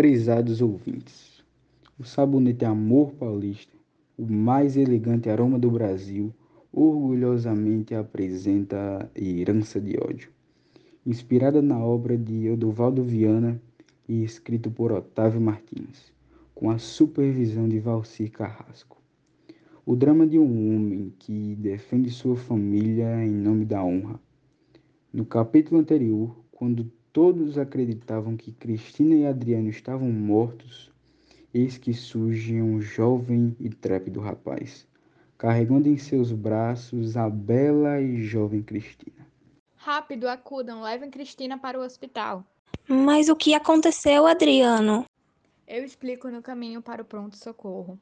prezados ouvintes. O sabonete Amor Paulista, o mais elegante aroma do Brasil, orgulhosamente apresenta Herança de Ódio. Inspirada na obra de Edovaldo Viana e escrito por Otávio Martins, com a supervisão de Valcir Carrasco. O drama de um homem que defende sua família em nome da honra. No capítulo anterior, quando todos acreditavam que Cristina e Adriano estavam mortos, eis que surge um jovem e trépido rapaz, carregando em seus braços a bela e jovem Cristina. Rápido, acudam, levem Cristina para o hospital. Mas o que aconteceu, Adriano? Eu explico no caminho para o pronto-socorro.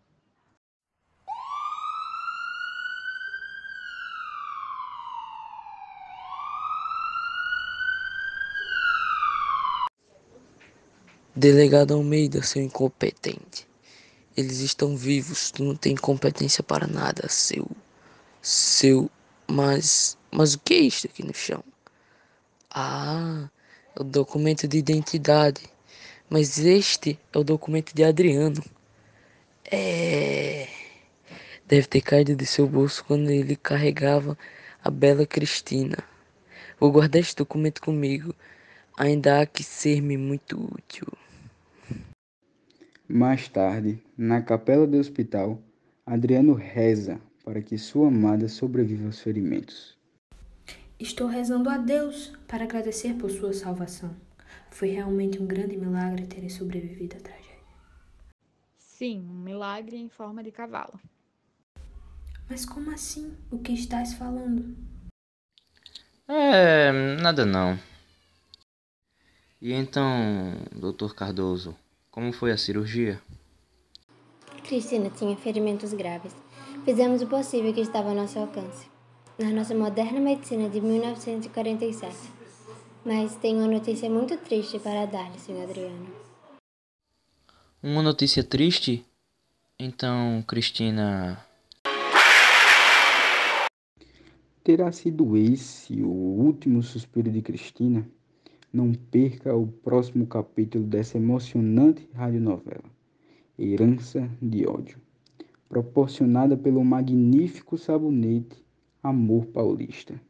Delegado Almeida, seu incompetente. Eles estão vivos, tu não tem competência para nada, seu. Seu. Mas. Mas o que é isto aqui no chão? Ah, é o documento de identidade. Mas este é o documento de Adriano. É. Deve ter caído de seu bolso quando ele carregava a bela Cristina. Vou guardar este documento comigo. Ainda há que ser-me muito útil. Mais tarde, na capela do hospital, Adriano reza para que sua amada sobreviva aos ferimentos. Estou rezando a Deus para agradecer por sua salvação. Foi realmente um grande milagre terem sobrevivido à tragédia. Sim, um milagre em forma de cavalo. Mas como assim? O que estás falando? É, nada não. E então, doutor Cardoso, como foi a cirurgia? Cristina tinha ferimentos graves. Fizemos o possível que estava ao nosso alcance. Na nossa moderna medicina de 1947. Mas tenho uma notícia muito triste para dar-lhe, senhor Adriano. Uma notícia triste? Então, Cristina. Terá sido esse o último suspiro de Cristina? Não perca o próximo capítulo dessa emocionante radionovela, Herança de Ódio, proporcionada pelo magnífico sabonete Amor Paulista.